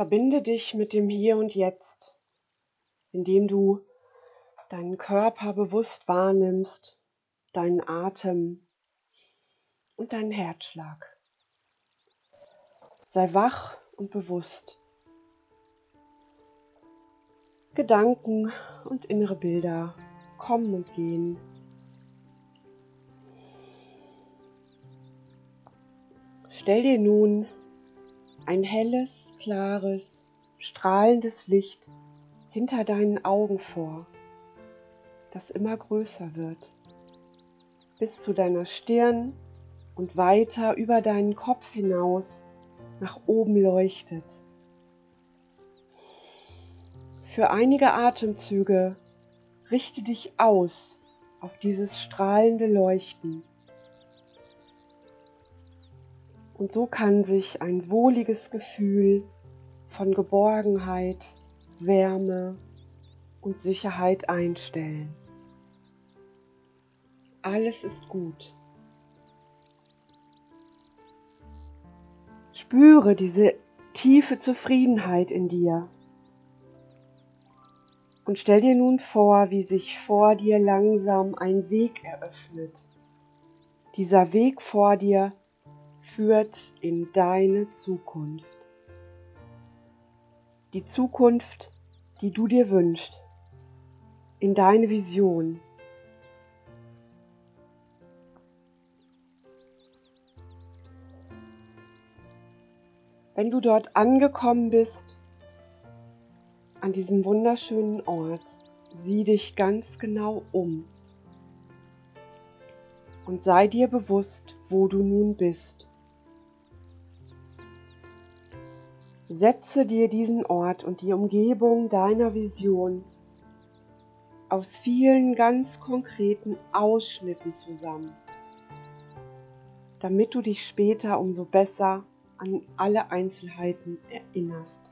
Verbinde dich mit dem Hier und Jetzt, indem du deinen Körper bewusst wahrnimmst, deinen Atem und deinen Herzschlag. Sei wach und bewusst. Gedanken und innere Bilder kommen und gehen. Stell dir nun ein helles, klares, strahlendes Licht hinter deinen Augen vor, das immer größer wird, bis zu deiner Stirn und weiter über deinen Kopf hinaus nach oben leuchtet. Für einige Atemzüge richte dich aus auf dieses strahlende Leuchten. Und so kann sich ein wohliges Gefühl von Geborgenheit, Wärme und Sicherheit einstellen. Alles ist gut. Spüre diese tiefe Zufriedenheit in dir. Und stell dir nun vor, wie sich vor dir langsam ein Weg eröffnet. Dieser Weg vor dir führt in deine Zukunft. Die Zukunft, die du dir wünschst, in deine Vision. Wenn du dort angekommen bist, an diesem wunderschönen Ort, sieh dich ganz genau um und sei dir bewusst, wo du nun bist. Setze dir diesen Ort und die Umgebung deiner Vision aus vielen ganz konkreten Ausschnitten zusammen, damit du dich später umso besser an alle Einzelheiten erinnerst.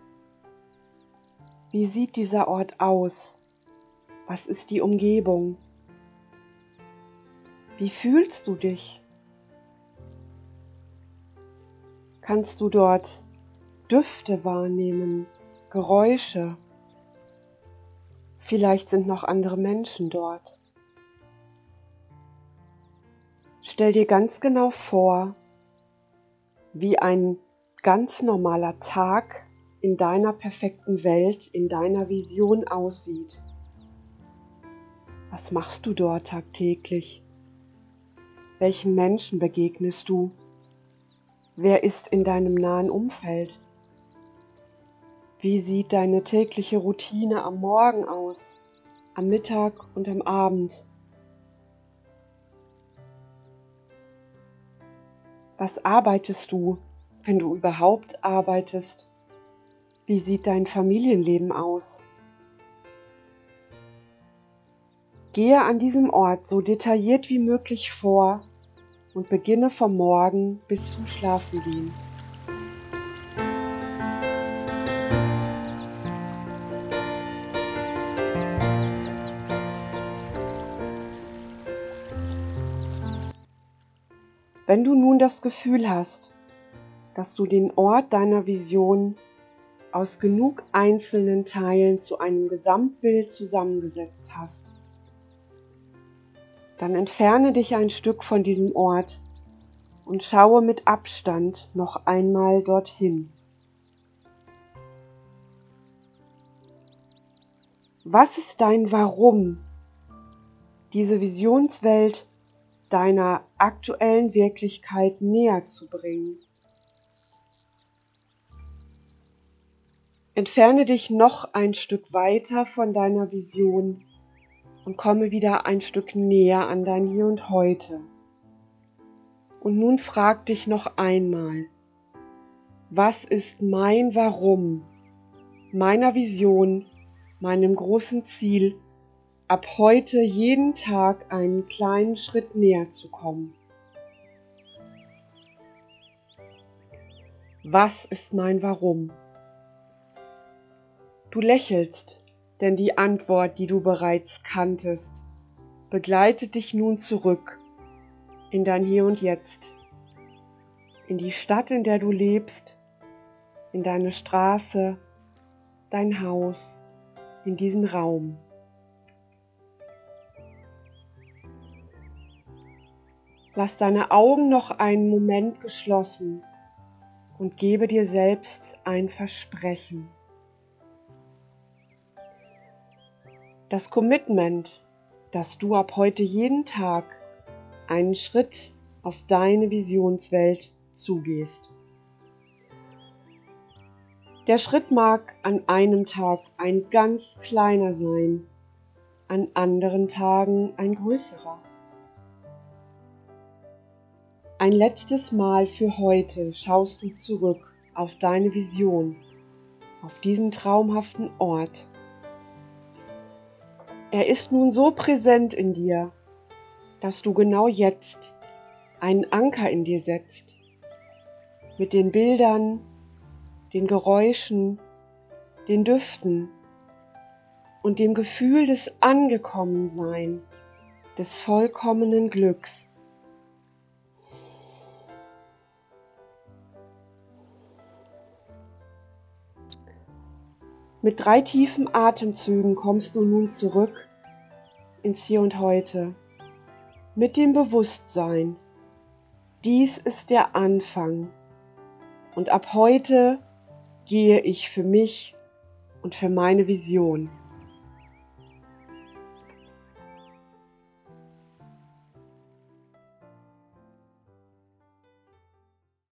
Wie sieht dieser Ort aus? Was ist die Umgebung? Wie fühlst du dich? Kannst du dort Düfte wahrnehmen, Geräusche. Vielleicht sind noch andere Menschen dort. Stell dir ganz genau vor, wie ein ganz normaler Tag in deiner perfekten Welt, in deiner Vision aussieht. Was machst du dort tagtäglich? Welchen Menschen begegnest du? Wer ist in deinem nahen Umfeld? Wie sieht deine tägliche Routine am Morgen aus, am Mittag und am Abend? Was arbeitest du, wenn du überhaupt arbeitest? Wie sieht dein Familienleben aus? Gehe an diesem Ort so detailliert wie möglich vor und beginne vom Morgen bis zum Schlafengehen. Wenn du nun das Gefühl hast, dass du den Ort deiner Vision aus genug einzelnen Teilen zu einem Gesamtbild zusammengesetzt hast, dann entferne dich ein Stück von diesem Ort und schaue mit Abstand noch einmal dorthin. Was ist dein Warum, diese Visionswelt deiner aktuellen Wirklichkeit näher zu bringen. Entferne dich noch ein Stück weiter von deiner Vision und komme wieder ein Stück näher an dein Hier und Heute. Und nun frag dich noch einmal, was ist mein Warum, meiner Vision, meinem großen Ziel ab heute jeden Tag einen kleinen Schritt näher zu kommen. Was ist mein Warum? Du lächelst, denn die Antwort, die du bereits kanntest, begleitet dich nun zurück in dein Hier und Jetzt, in die Stadt, in der du lebst, in deine Straße, dein Haus, in diesen Raum. Lass deine Augen noch einen Moment geschlossen und gebe dir selbst ein Versprechen. Das Commitment, dass du ab heute jeden Tag einen Schritt auf deine Visionswelt zugehst. Der Schritt mag an einem Tag ein ganz kleiner sein, an anderen Tagen ein größerer. Ein letztes Mal für heute schaust du zurück auf deine Vision, auf diesen traumhaften Ort. Er ist nun so präsent in dir, dass du genau jetzt einen Anker in dir setzt, mit den Bildern, den Geräuschen, den Düften und dem Gefühl des Angekommensein, des vollkommenen Glücks. Mit drei tiefen Atemzügen kommst du nun zurück ins Hier und Heute mit dem Bewusstsein, dies ist der Anfang und ab heute gehe ich für mich und für meine Vision.